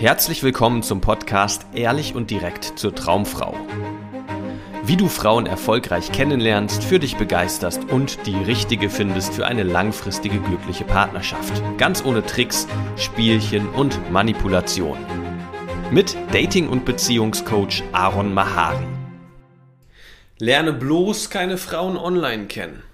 Herzlich willkommen zum Podcast Ehrlich und direkt zur Traumfrau. Wie du Frauen erfolgreich kennenlernst, für dich begeisterst und die richtige findest für eine langfristige glückliche Partnerschaft. Ganz ohne Tricks, Spielchen und Manipulation. Mit Dating- und Beziehungscoach Aaron Mahari. Lerne bloß keine Frauen online kennen.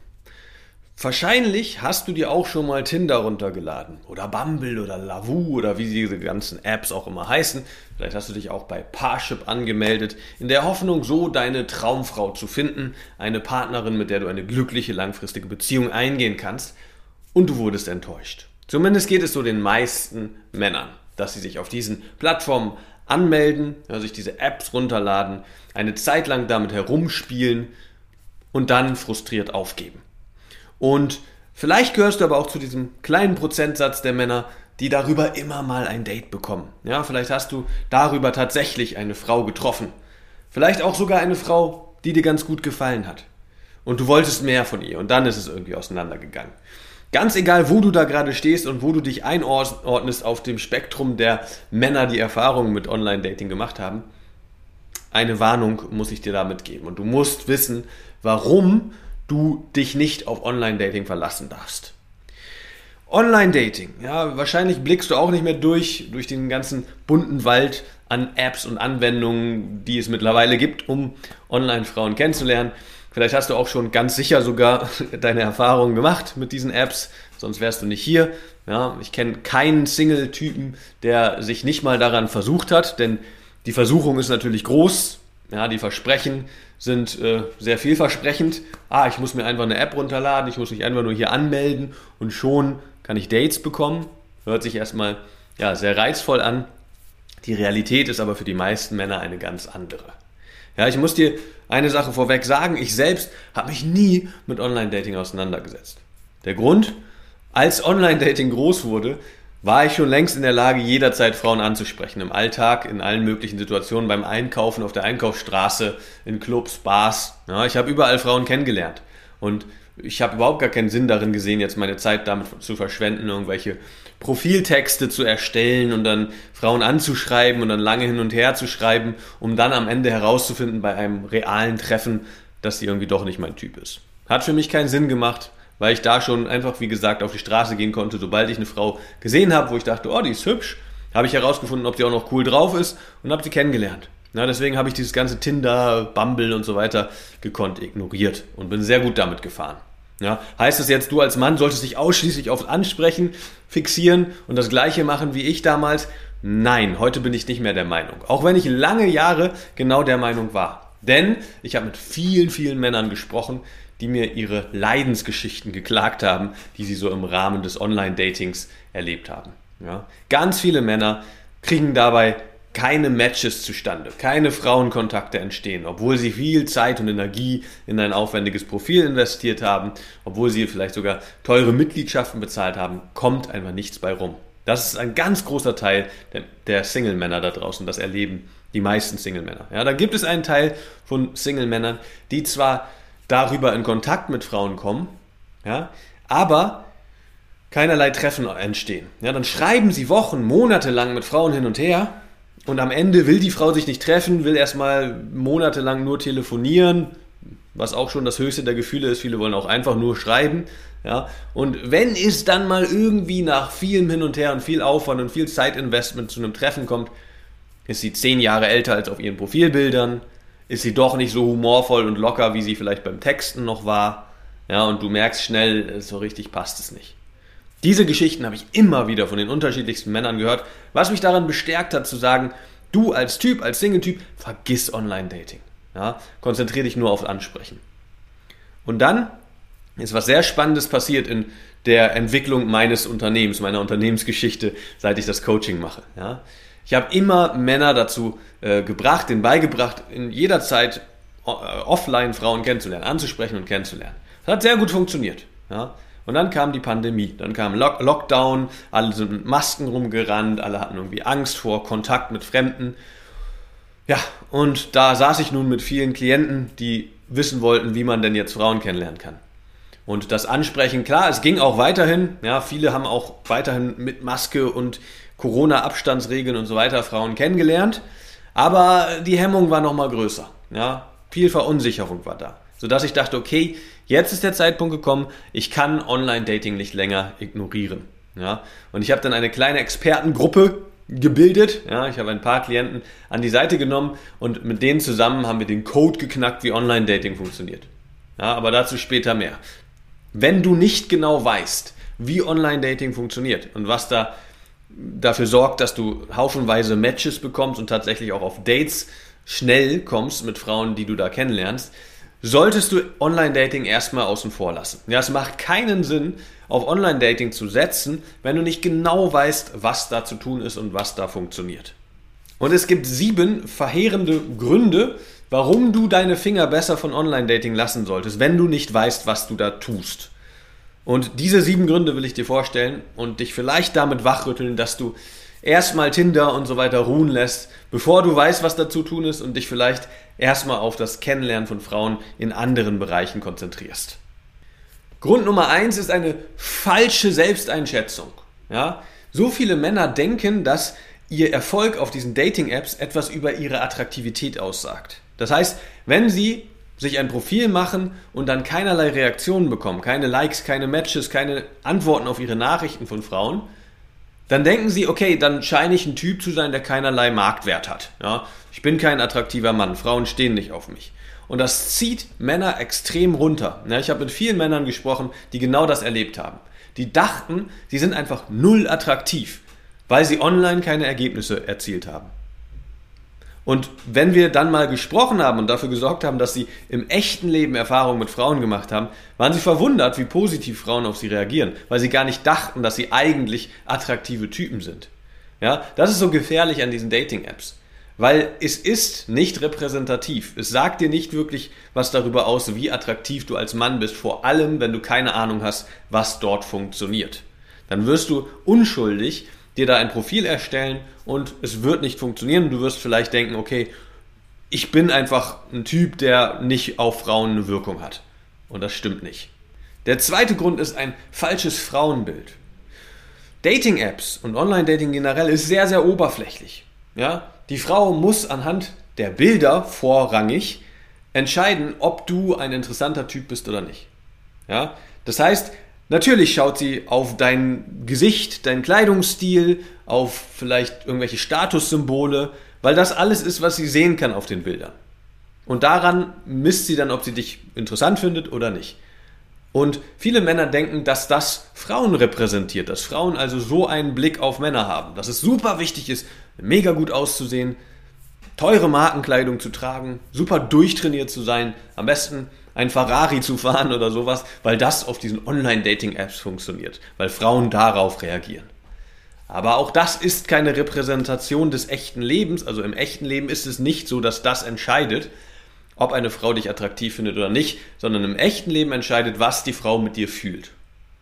Wahrscheinlich hast du dir auch schon mal Tinder runtergeladen oder Bumble oder Lavu oder wie diese ganzen Apps auch immer heißen. Vielleicht hast du dich auch bei Parship angemeldet, in der Hoffnung, so deine Traumfrau zu finden, eine Partnerin, mit der du eine glückliche langfristige Beziehung eingehen kannst. Und du wurdest enttäuscht. Zumindest geht es so den meisten Männern, dass sie sich auf diesen Plattformen anmelden, sich diese Apps runterladen, eine Zeit lang damit herumspielen und dann frustriert aufgeben. Und vielleicht gehörst du aber auch zu diesem kleinen Prozentsatz der Männer, die darüber immer mal ein Date bekommen. Ja, vielleicht hast du darüber tatsächlich eine Frau getroffen. Vielleicht auch sogar eine Frau, die dir ganz gut gefallen hat. Und du wolltest mehr von ihr und dann ist es irgendwie auseinandergegangen. Ganz egal, wo du da gerade stehst und wo du dich einordnest auf dem Spektrum der Männer, die Erfahrungen mit Online-Dating gemacht haben, eine Warnung muss ich dir damit geben. Und du musst wissen, warum du dich nicht auf Online-Dating verlassen darfst. Online-Dating, ja, wahrscheinlich blickst du auch nicht mehr durch, durch den ganzen bunten Wald an Apps und Anwendungen, die es mittlerweile gibt, um Online-Frauen kennenzulernen. Vielleicht hast du auch schon ganz sicher sogar deine Erfahrungen gemacht mit diesen Apps, sonst wärst du nicht hier. Ja, ich kenne keinen Single-Typen, der sich nicht mal daran versucht hat, denn die Versuchung ist natürlich groß. Ja, die Versprechen sind äh, sehr vielversprechend. Ah, ich muss mir einfach eine App runterladen, ich muss mich einfach nur hier anmelden und schon kann ich Dates bekommen. Hört sich erstmal ja, sehr reizvoll an. Die Realität ist aber für die meisten Männer eine ganz andere. Ja, ich muss dir eine Sache vorweg sagen, ich selbst habe mich nie mit Online-Dating auseinandergesetzt. Der Grund, als Online-Dating groß wurde, war ich schon längst in der Lage, jederzeit Frauen anzusprechen. Im Alltag, in allen möglichen Situationen, beim Einkaufen, auf der Einkaufsstraße, in Clubs, Bars. Ja, ich habe überall Frauen kennengelernt. Und ich habe überhaupt gar keinen Sinn darin gesehen, jetzt meine Zeit damit zu verschwenden, irgendwelche Profiltexte zu erstellen und dann Frauen anzuschreiben und dann lange hin und her zu schreiben, um dann am Ende herauszufinden bei einem realen Treffen, dass sie irgendwie doch nicht mein Typ ist. Hat für mich keinen Sinn gemacht weil ich da schon einfach, wie gesagt, auf die Straße gehen konnte, sobald ich eine Frau gesehen habe, wo ich dachte, oh, die ist hübsch, habe ich herausgefunden, ob sie auch noch cool drauf ist und habe sie kennengelernt. Ja, deswegen habe ich dieses ganze Tinder, Bumble und so weiter gekonnt ignoriert und bin sehr gut damit gefahren. Ja, heißt es jetzt, du als Mann solltest dich ausschließlich aufs Ansprechen fixieren und das gleiche machen wie ich damals? Nein, heute bin ich nicht mehr der Meinung. Auch wenn ich lange Jahre genau der Meinung war. Denn ich habe mit vielen, vielen Männern gesprochen, die mir ihre Leidensgeschichten geklagt haben, die sie so im Rahmen des Online-Datings erlebt haben. Ja? Ganz viele Männer kriegen dabei keine Matches zustande, keine Frauenkontakte entstehen, obwohl sie viel Zeit und Energie in ein aufwendiges Profil investiert haben, obwohl sie vielleicht sogar teure Mitgliedschaften bezahlt haben, kommt einfach nichts bei rum. Das ist ein ganz großer Teil der, Single-Männer da draußen, das erleben die meisten Single-Männer. Ja, da gibt es einen Teil von Single-Männern, die zwar darüber in Kontakt mit Frauen kommen, ja, aber keinerlei Treffen entstehen. Ja, dann schreiben sie Wochen, Monate lang mit Frauen hin und her und am Ende will die Frau sich nicht treffen, will erstmal monatelang nur telefonieren, was auch schon das höchste der Gefühle ist. Viele wollen auch einfach nur schreiben. Ja, und wenn es dann mal irgendwie nach vielem Hin und Her und viel Aufwand und viel Zeitinvestment zu einem Treffen kommt, ist sie zehn Jahre älter als auf ihren Profilbildern, ist sie doch nicht so humorvoll und locker, wie sie vielleicht beim Texten noch war. Ja, und du merkst schnell, so richtig passt es nicht. Diese Geschichten habe ich immer wieder von den unterschiedlichsten Männern gehört, was mich daran bestärkt hat zu sagen, du als Typ, als Single-Typ, vergiss Online-Dating. Ja, konzentriere dich nur auf Ansprechen. Und dann ist was sehr Spannendes passiert in der Entwicklung meines Unternehmens, meiner Unternehmensgeschichte, seit ich das Coaching mache. Ja. Ich habe immer Männer dazu äh, gebracht, den beigebracht, in jeder Zeit äh, offline Frauen kennenzulernen, anzusprechen und kennenzulernen. Das hat sehr gut funktioniert. Ja? Und dann kam die Pandemie, dann kam Lock Lockdown, alle sind mit Masken rumgerannt, alle hatten irgendwie Angst vor Kontakt mit Fremden. Ja, und da saß ich nun mit vielen Klienten, die wissen wollten, wie man denn jetzt Frauen kennenlernen kann. Und das Ansprechen, klar, es ging auch weiterhin. Ja, viele haben auch weiterhin mit Maske und Corona-Abstandsregeln und so weiter Frauen kennengelernt. Aber die Hemmung war nochmal größer. Ja, viel Verunsicherung war da. Sodass ich dachte, okay, jetzt ist der Zeitpunkt gekommen, ich kann Online-Dating nicht länger ignorieren. Ja, und ich habe dann eine kleine Expertengruppe gebildet. Ja, ich habe ein paar Klienten an die Seite genommen und mit denen zusammen haben wir den Code geknackt, wie Online-Dating funktioniert. Ja, aber dazu später mehr. Wenn du nicht genau weißt, wie Online-Dating funktioniert und was da dafür sorgt, dass du haufenweise Matches bekommst und tatsächlich auch auf Dates schnell kommst mit Frauen, die du da kennenlernst, solltest du Online-Dating erstmal außen vor lassen. Ja, es macht keinen Sinn, auf Online-Dating zu setzen, wenn du nicht genau weißt, was da zu tun ist und was da funktioniert. Und es gibt sieben verheerende Gründe, warum du deine Finger besser von Online-Dating lassen solltest, wenn du nicht weißt, was du da tust. Und diese sieben Gründe will ich dir vorstellen und dich vielleicht damit wachrütteln, dass du erstmal Tinder und so weiter ruhen lässt, bevor du weißt, was da zu tun ist und dich vielleicht erstmal auf das Kennenlernen von Frauen in anderen Bereichen konzentrierst. Grund Nummer eins ist eine falsche Selbsteinschätzung. Ja? So viele Männer denken, dass ihr Erfolg auf diesen Dating-Apps etwas über ihre Attraktivität aussagt. Das heißt, wenn sie sich ein Profil machen und dann keinerlei Reaktionen bekommen, keine Likes, keine Matches, keine Antworten auf ihre Nachrichten von Frauen, dann denken sie, okay, dann scheine ich ein Typ zu sein, der keinerlei Marktwert hat. Ja? Ich bin kein attraktiver Mann, Frauen stehen nicht auf mich. Und das zieht Männer extrem runter. Ja, ich habe mit vielen Männern gesprochen, die genau das erlebt haben. Die dachten, sie sind einfach null attraktiv, weil sie online keine Ergebnisse erzielt haben. Und wenn wir dann mal gesprochen haben und dafür gesorgt haben, dass sie im echten Leben Erfahrungen mit Frauen gemacht haben, waren sie verwundert, wie positiv Frauen auf sie reagieren, weil sie gar nicht dachten, dass sie eigentlich attraktive Typen sind. Ja, das ist so gefährlich an diesen Dating-Apps. Weil es ist nicht repräsentativ. Es sagt dir nicht wirklich was darüber aus, wie attraktiv du als Mann bist, vor allem wenn du keine Ahnung hast, was dort funktioniert. Dann wirst du unschuldig dir da ein Profil erstellen und es wird nicht funktionieren. Du wirst vielleicht denken, okay, ich bin einfach ein Typ, der nicht auf Frauen eine Wirkung hat. Und das stimmt nicht. Der zweite Grund ist ein falsches Frauenbild. Dating-Apps und Online-Dating generell ist sehr, sehr oberflächlich. Ja? Die Frau muss anhand der Bilder vorrangig entscheiden, ob du ein interessanter Typ bist oder nicht. Ja? Das heißt, Natürlich schaut sie auf dein Gesicht, dein Kleidungsstil, auf vielleicht irgendwelche Statussymbole, weil das alles ist, was sie sehen kann auf den Bildern. Und daran misst sie dann, ob sie dich interessant findet oder nicht. Und viele Männer denken, dass das Frauen repräsentiert, dass Frauen also so einen Blick auf Männer haben, dass es super wichtig ist, mega gut auszusehen, teure Markenkleidung zu tragen, super durchtrainiert zu sein, am besten ein Ferrari zu fahren oder sowas, weil das auf diesen Online-Dating-Apps funktioniert, weil Frauen darauf reagieren. Aber auch das ist keine Repräsentation des echten Lebens. Also im echten Leben ist es nicht so, dass das entscheidet, ob eine Frau dich attraktiv findet oder nicht, sondern im echten Leben entscheidet, was die Frau mit dir fühlt.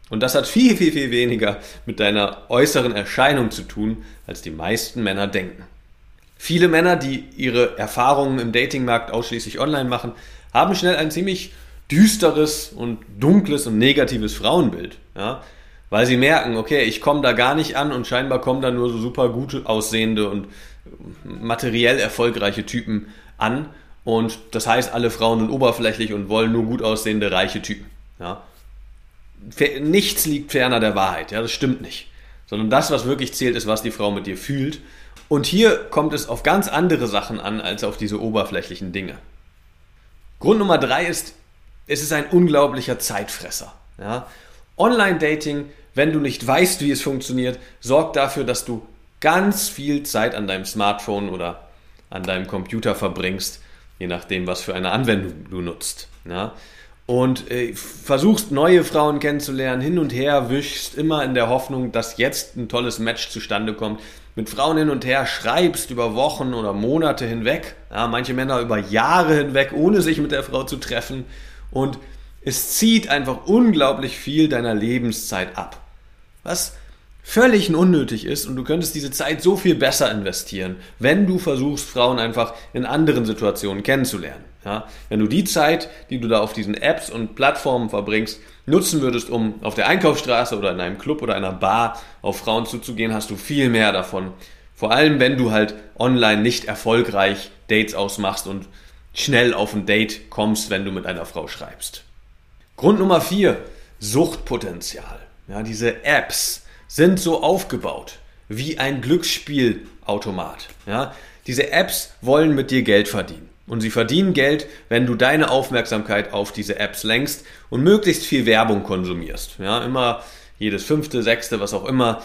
Und das hat viel, viel, viel weniger mit deiner äußeren Erscheinung zu tun, als die meisten Männer denken. Viele Männer, die ihre Erfahrungen im Datingmarkt ausschließlich online machen, haben schnell ein ziemlich düsteres und dunkles und negatives Frauenbild. Ja? Weil sie merken, okay, ich komme da gar nicht an und scheinbar kommen da nur so super gut aussehende und materiell erfolgreiche Typen an. Und das heißt, alle Frauen sind oberflächlich und wollen nur gut aussehende, reiche Typen. Ja? Nichts liegt ferner der Wahrheit, ja, das stimmt nicht. Sondern das, was wirklich zählt, ist, was die Frau mit dir fühlt. Und hier kommt es auf ganz andere Sachen an, als auf diese oberflächlichen Dinge. Grund Nummer drei ist, es ist ein unglaublicher Zeitfresser. Ja? Online-Dating, wenn du nicht weißt, wie es funktioniert, sorgt dafür, dass du ganz viel Zeit an deinem Smartphone oder an deinem Computer verbringst, je nachdem, was für eine Anwendung du nutzt. Ja? Und äh, versuchst neue Frauen kennenzulernen, hin und her wischst, immer in der Hoffnung, dass jetzt ein tolles Match zustande kommt, mit Frauen hin und her schreibst über Wochen oder Monate hinweg, ja, manche Männer über Jahre hinweg, ohne sich mit der Frau zu treffen und es zieht einfach unglaublich viel deiner Lebenszeit ab. Was völlig unnötig ist und du könntest diese Zeit so viel besser investieren, wenn du versuchst, Frauen einfach in anderen Situationen kennenzulernen. Ja? Wenn du die Zeit, die du da auf diesen Apps und Plattformen verbringst, nutzen würdest, um auf der Einkaufsstraße oder in einem Club oder einer Bar auf Frauen zuzugehen, hast du viel mehr davon. Vor allem, wenn du halt online nicht erfolgreich Dates ausmachst und schnell auf ein Date kommst, wenn du mit einer Frau schreibst. Grund Nummer vier: Suchtpotenzial. Ja, diese Apps sind so aufgebaut wie ein Glücksspielautomat. Ja, diese Apps wollen mit dir Geld verdienen. Und sie verdienen Geld, wenn du deine Aufmerksamkeit auf diese Apps lenkst und möglichst viel Werbung konsumierst. Ja, immer jedes fünfte, sechste, was auch immer.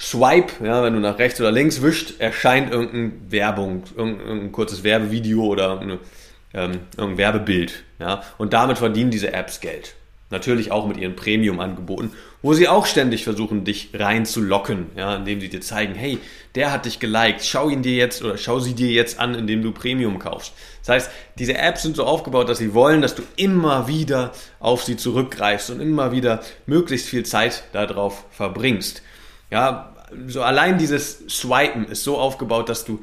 Swipe, ja, wenn du nach rechts oder links wischt, erscheint irgendeine Werbung, irgendein kurzes Werbevideo oder eine, ähm, irgendein Werbebild. Ja, und damit verdienen diese Apps Geld. Natürlich auch mit ihren Premium-Angeboten, wo sie auch ständig versuchen, dich reinzulocken, ja, indem sie dir zeigen, hey, der hat dich geliked, schau ihn dir jetzt oder schau sie dir jetzt an, indem du Premium kaufst. Das heißt, diese Apps sind so aufgebaut, dass sie wollen, dass du immer wieder auf sie zurückgreifst und immer wieder möglichst viel Zeit darauf verbringst. Ja, so allein dieses Swipen ist so aufgebaut, dass du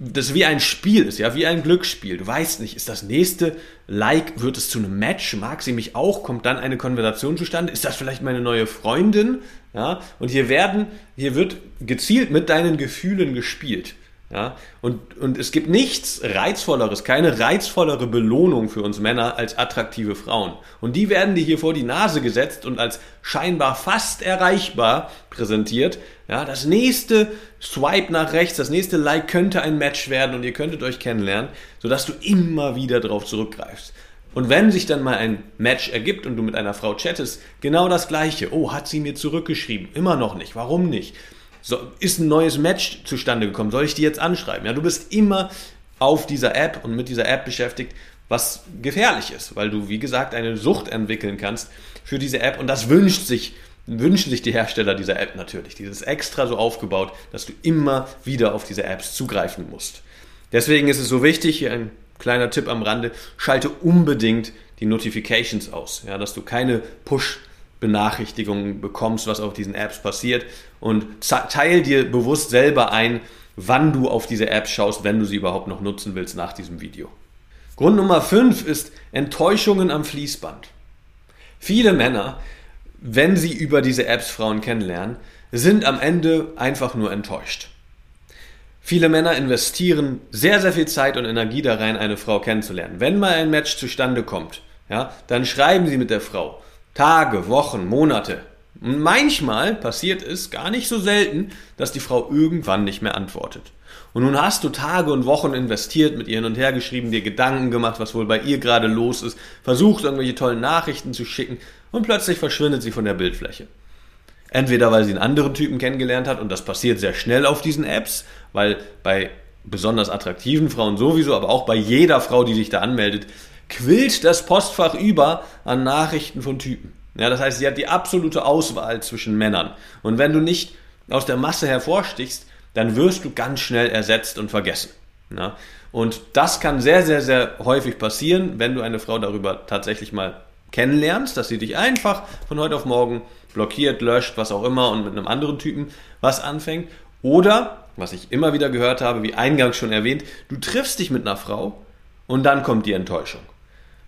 das wie ein Spiel ist, ja, wie ein Glücksspiel. Du weißt nicht, ist das nächste Like, wird es zu einem Match? Mag sie mich auch? Kommt dann eine Konversation zustande? Ist das vielleicht meine neue Freundin? Ja, und hier werden, hier wird gezielt mit deinen Gefühlen gespielt. Ja, und, und es gibt nichts reizvolleres, keine reizvollere Belohnung für uns Männer als attraktive Frauen. Und die werden dir hier vor die Nase gesetzt und als scheinbar fast erreichbar präsentiert. Ja, das nächste Swipe nach rechts, das nächste Like könnte ein Match werden und ihr könntet euch kennenlernen, sodass du immer wieder darauf zurückgreifst. Und wenn sich dann mal ein Match ergibt und du mit einer Frau chattest, genau das gleiche. Oh, hat sie mir zurückgeschrieben? Immer noch nicht. Warum nicht? So, ist ein neues Match zustande gekommen? Soll ich die jetzt anschreiben? Ja, du bist immer auf dieser App und mit dieser App beschäftigt, was gefährlich ist, weil du, wie gesagt, eine Sucht entwickeln kannst für diese App und das wünscht sich, wünschen sich die Hersteller dieser App natürlich. Dieses extra so aufgebaut, dass du immer wieder auf diese Apps zugreifen musst. Deswegen ist es so wichtig, hier ein kleiner Tipp am Rande, schalte unbedingt die Notifications aus, ja, dass du keine Push Benachrichtigungen bekommst, was auf diesen Apps passiert und teil dir bewusst selber ein, wann du auf diese Apps schaust, wenn du sie überhaupt noch nutzen willst nach diesem Video. Grund Nummer 5 ist Enttäuschungen am Fließband. Viele Männer, wenn sie über diese Apps Frauen kennenlernen, sind am Ende einfach nur enttäuscht. Viele Männer investieren sehr, sehr viel Zeit und Energie da rein, eine Frau kennenzulernen. Wenn mal ein Match zustande kommt, ja, dann schreiben sie mit der Frau, Tage, Wochen, Monate. Und manchmal passiert es gar nicht so selten, dass die Frau irgendwann nicht mehr antwortet. Und nun hast du Tage und Wochen investiert, mit ihr hin und her geschrieben, dir Gedanken gemacht, was wohl bei ihr gerade los ist, versucht irgendwelche tollen Nachrichten zu schicken und plötzlich verschwindet sie von der Bildfläche. Entweder weil sie einen anderen Typen kennengelernt hat und das passiert sehr schnell auf diesen Apps, weil bei besonders attraktiven Frauen sowieso, aber auch bei jeder Frau, die sich da anmeldet, quillt das Postfach über an Nachrichten von Typen. Ja, das heißt, sie hat die absolute Auswahl zwischen Männern. Und wenn du nicht aus der Masse hervorstichst, dann wirst du ganz schnell ersetzt und vergessen. Ja? Und das kann sehr, sehr, sehr häufig passieren, wenn du eine Frau darüber tatsächlich mal kennenlernst, dass sie dich einfach von heute auf morgen blockiert, löscht, was auch immer und mit einem anderen Typen was anfängt. Oder, was ich immer wieder gehört habe, wie eingangs schon erwähnt, du triffst dich mit einer Frau und dann kommt die Enttäuschung.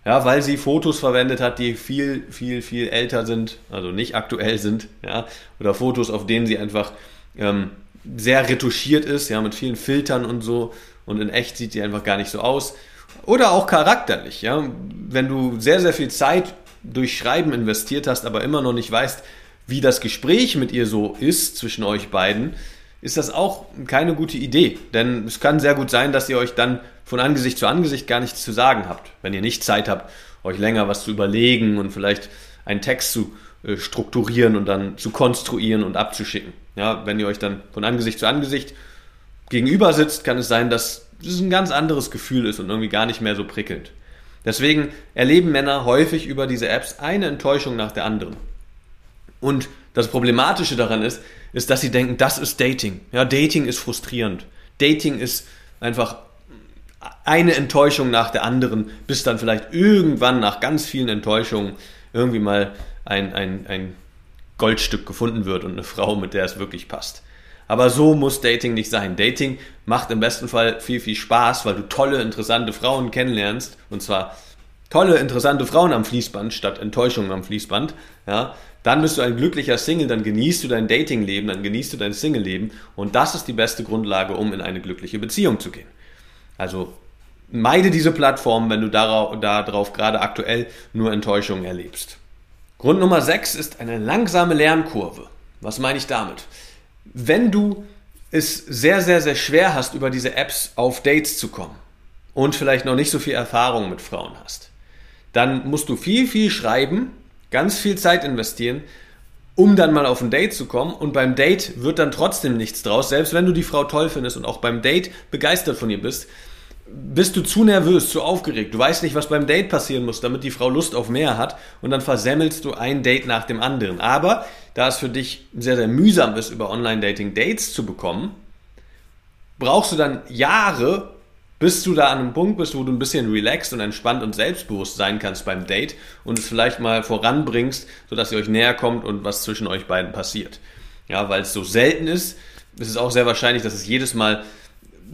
Ja, weil sie Fotos verwendet hat, die viel, viel, viel älter sind, also nicht aktuell sind, ja, oder Fotos, auf denen sie einfach ähm, sehr retuschiert ist, ja, mit vielen Filtern und so, und in echt sieht sie einfach gar nicht so aus. Oder auch charakterlich, ja, wenn du sehr, sehr viel Zeit durch Schreiben investiert hast, aber immer noch nicht weißt, wie das Gespräch mit ihr so ist zwischen euch beiden, ist das auch keine gute Idee. Denn es kann sehr gut sein, dass ihr euch dann von Angesicht zu Angesicht gar nichts zu sagen habt. Wenn ihr nicht Zeit habt, euch länger was zu überlegen und vielleicht einen Text zu strukturieren und dann zu konstruieren und abzuschicken. Ja, wenn ihr euch dann von Angesicht zu Angesicht gegenüber sitzt, kann es sein, dass es ein ganz anderes Gefühl ist und irgendwie gar nicht mehr so prickelnd. Deswegen erleben Männer häufig über diese Apps eine Enttäuschung nach der anderen. Und das Problematische daran ist, ist, dass sie denken, das ist Dating. Ja, Dating ist frustrierend. Dating ist einfach eine Enttäuschung nach der anderen, bis dann vielleicht irgendwann nach ganz vielen Enttäuschungen irgendwie mal ein, ein, ein Goldstück gefunden wird und eine Frau, mit der es wirklich passt. Aber so muss Dating nicht sein. Dating macht im besten Fall viel, viel Spaß, weil du tolle, interessante Frauen kennenlernst. Und zwar tolle, interessante Frauen am Fließband statt Enttäuschungen am Fließband, ja, dann bist du ein glücklicher Single, dann genießt du dein Datingleben, dann genießt du dein Single-Leben und das ist die beste Grundlage, um in eine glückliche Beziehung zu gehen. Also meide diese Plattform, wenn du darauf, darauf gerade aktuell nur Enttäuschungen erlebst. Grund Nummer 6 ist eine langsame Lernkurve. Was meine ich damit? Wenn du es sehr, sehr, sehr schwer hast, über diese Apps auf Dates zu kommen und vielleicht noch nicht so viel Erfahrung mit Frauen hast, dann musst du viel, viel schreiben, ganz viel Zeit investieren, um dann mal auf ein Date zu kommen. Und beim Date wird dann trotzdem nichts draus, selbst wenn du die Frau toll findest und auch beim Date begeistert von ihr bist. Bist du zu nervös, zu aufgeregt, du weißt nicht, was beim Date passieren muss, damit die Frau Lust auf mehr hat und dann versemmelst du ein Date nach dem anderen. Aber da es für dich sehr, sehr mühsam ist, über Online-Dating Dates zu bekommen, brauchst du dann Jahre, bis du da an einem Punkt bist, wo du ein bisschen relaxed und entspannt und selbstbewusst sein kannst beim Date und es vielleicht mal voranbringst, sodass ihr euch näher kommt und was zwischen euch beiden passiert. Ja, weil es so selten ist, ist es auch sehr wahrscheinlich, dass es jedes Mal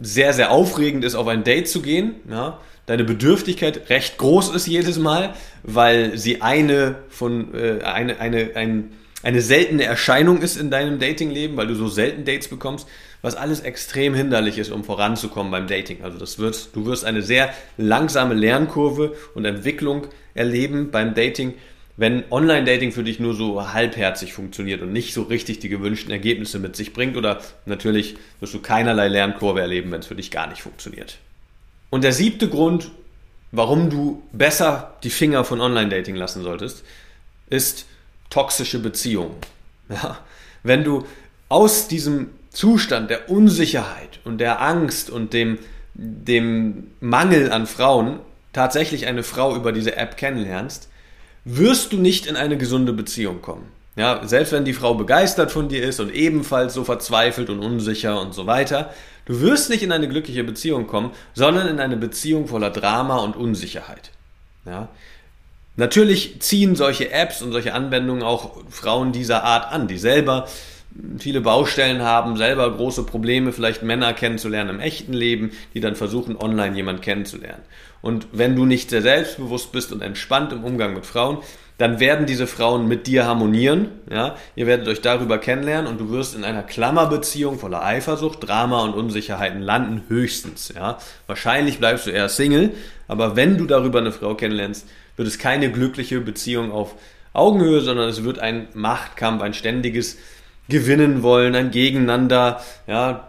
sehr, sehr aufregend ist, auf ein Date zu gehen. Ja, deine Bedürftigkeit recht groß ist jedes Mal, weil sie eine von äh, eine, eine, ein, eine seltene Erscheinung ist in deinem Datingleben, weil du so selten Dates bekommst was alles extrem hinderlich ist, um voranzukommen beim Dating. Also das wird, du wirst eine sehr langsame Lernkurve und Entwicklung erleben beim Dating, wenn Online-Dating für dich nur so halbherzig funktioniert und nicht so richtig die gewünschten Ergebnisse mit sich bringt oder natürlich wirst du keinerlei Lernkurve erleben, wenn es für dich gar nicht funktioniert. Und der siebte Grund, warum du besser die Finger von Online-Dating lassen solltest, ist toxische Beziehungen. Ja, wenn du aus diesem Zustand der Unsicherheit und der Angst und dem, dem Mangel an Frauen tatsächlich eine Frau über diese App kennenlernst, wirst du nicht in eine gesunde Beziehung kommen. Ja, selbst wenn die Frau begeistert von dir ist und ebenfalls so verzweifelt und unsicher und so weiter, du wirst nicht in eine glückliche Beziehung kommen, sondern in eine Beziehung voller Drama und Unsicherheit. Ja, Natürlich ziehen solche Apps und solche Anwendungen auch Frauen dieser Art an, die selber viele Baustellen haben, selber große Probleme, vielleicht Männer kennenzulernen im echten Leben, die dann versuchen, online jemand kennenzulernen. Und wenn du nicht sehr selbstbewusst bist und entspannt im Umgang mit Frauen, dann werden diese Frauen mit dir harmonieren, ja, ihr werdet euch darüber kennenlernen und du wirst in einer Klammerbeziehung voller Eifersucht, Drama und Unsicherheiten landen, höchstens, ja. Wahrscheinlich bleibst du eher Single, aber wenn du darüber eine Frau kennenlernst, wird es keine glückliche Beziehung auf Augenhöhe, sondern es wird ein Machtkampf, ein ständiges gewinnen wollen, ein Gegeneinander, ja,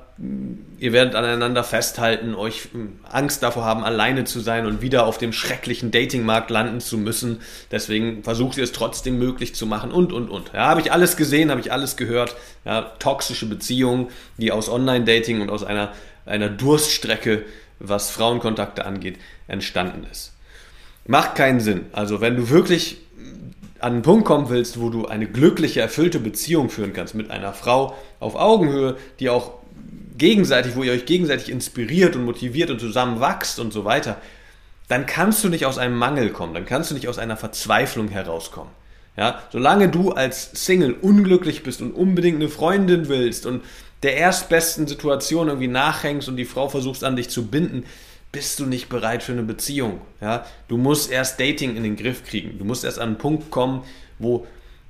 ihr werdet aneinander festhalten, euch hm, Angst davor haben, alleine zu sein und wieder auf dem schrecklichen Datingmarkt landen zu müssen. Deswegen versucht ihr es trotzdem möglich zu machen und, und, und. Ja, habe ich alles gesehen, habe ich alles gehört. Ja, toxische Beziehungen, die aus Online-Dating und aus einer, einer Durststrecke, was Frauenkontakte angeht, entstanden ist. Macht keinen Sinn. Also wenn du wirklich an einen Punkt kommen willst, wo du eine glückliche, erfüllte Beziehung führen kannst mit einer Frau auf Augenhöhe, die auch gegenseitig, wo ihr euch gegenseitig inspiriert und motiviert und zusammen wachst und so weiter, dann kannst du nicht aus einem Mangel kommen, dann kannst du nicht aus einer Verzweiflung herauskommen. Ja, solange du als Single unglücklich bist und unbedingt eine Freundin willst und der erstbesten Situation irgendwie nachhängst und die Frau versuchst an dich zu binden, bist du nicht bereit für eine Beziehung. Ja? Du musst erst Dating in den Griff kriegen. Du musst erst an einen Punkt kommen, wo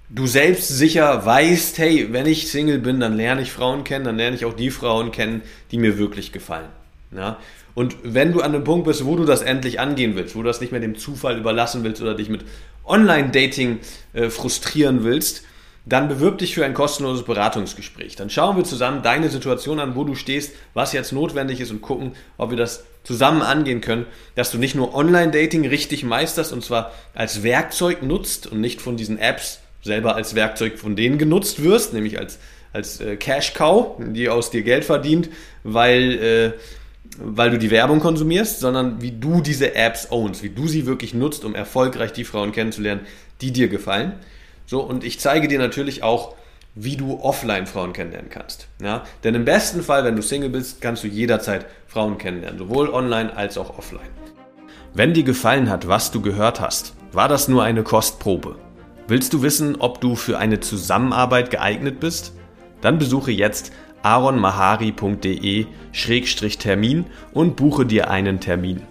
du selbst sicher weißt, hey, wenn ich Single bin, dann lerne ich Frauen kennen, dann lerne ich auch die Frauen kennen, die mir wirklich gefallen. Ja? Und wenn du an einem Punkt bist, wo du das endlich angehen willst, wo du das nicht mehr dem Zufall überlassen willst oder dich mit Online-Dating äh, frustrieren willst, dann bewirb dich für ein kostenloses Beratungsgespräch. Dann schauen wir zusammen deine Situation an, wo du stehst, was jetzt notwendig ist und gucken, ob wir das zusammen angehen können, dass du nicht nur Online-Dating richtig meisterst und zwar als Werkzeug nutzt und nicht von diesen Apps selber als Werkzeug von denen genutzt wirst, nämlich als, als äh, Cash-Cow, die aus dir Geld verdient, weil, äh, weil du die Werbung konsumierst, sondern wie du diese Apps ownst, wie du sie wirklich nutzt, um erfolgreich die Frauen kennenzulernen, die dir gefallen. So, und ich zeige dir natürlich auch, wie du offline Frauen kennenlernen kannst. Ja? Denn im besten Fall, wenn du Single bist, kannst du jederzeit Frauen kennenlernen, sowohl online als auch offline. Wenn dir gefallen hat, was du gehört hast, war das nur eine Kostprobe. Willst du wissen, ob du für eine Zusammenarbeit geeignet bist? Dann besuche jetzt aronmahari.de-termin und buche dir einen Termin.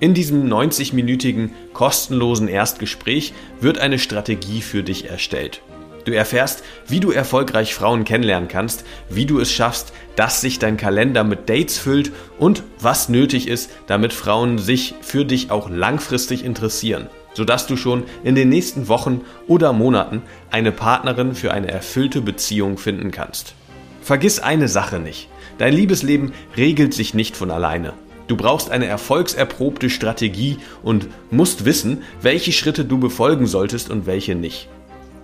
In diesem 90-minütigen kostenlosen Erstgespräch wird eine Strategie für dich erstellt. Du erfährst, wie du erfolgreich Frauen kennenlernen kannst, wie du es schaffst, dass sich dein Kalender mit Dates füllt und was nötig ist, damit Frauen sich für dich auch langfristig interessieren, sodass du schon in den nächsten Wochen oder Monaten eine Partnerin für eine erfüllte Beziehung finden kannst. Vergiss eine Sache nicht. Dein Liebesleben regelt sich nicht von alleine. Du brauchst eine erfolgserprobte Strategie und musst wissen, welche Schritte du befolgen solltest und welche nicht.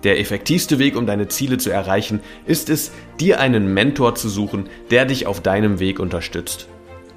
Der effektivste Weg, um deine Ziele zu erreichen, ist es, dir einen Mentor zu suchen, der dich auf deinem Weg unterstützt.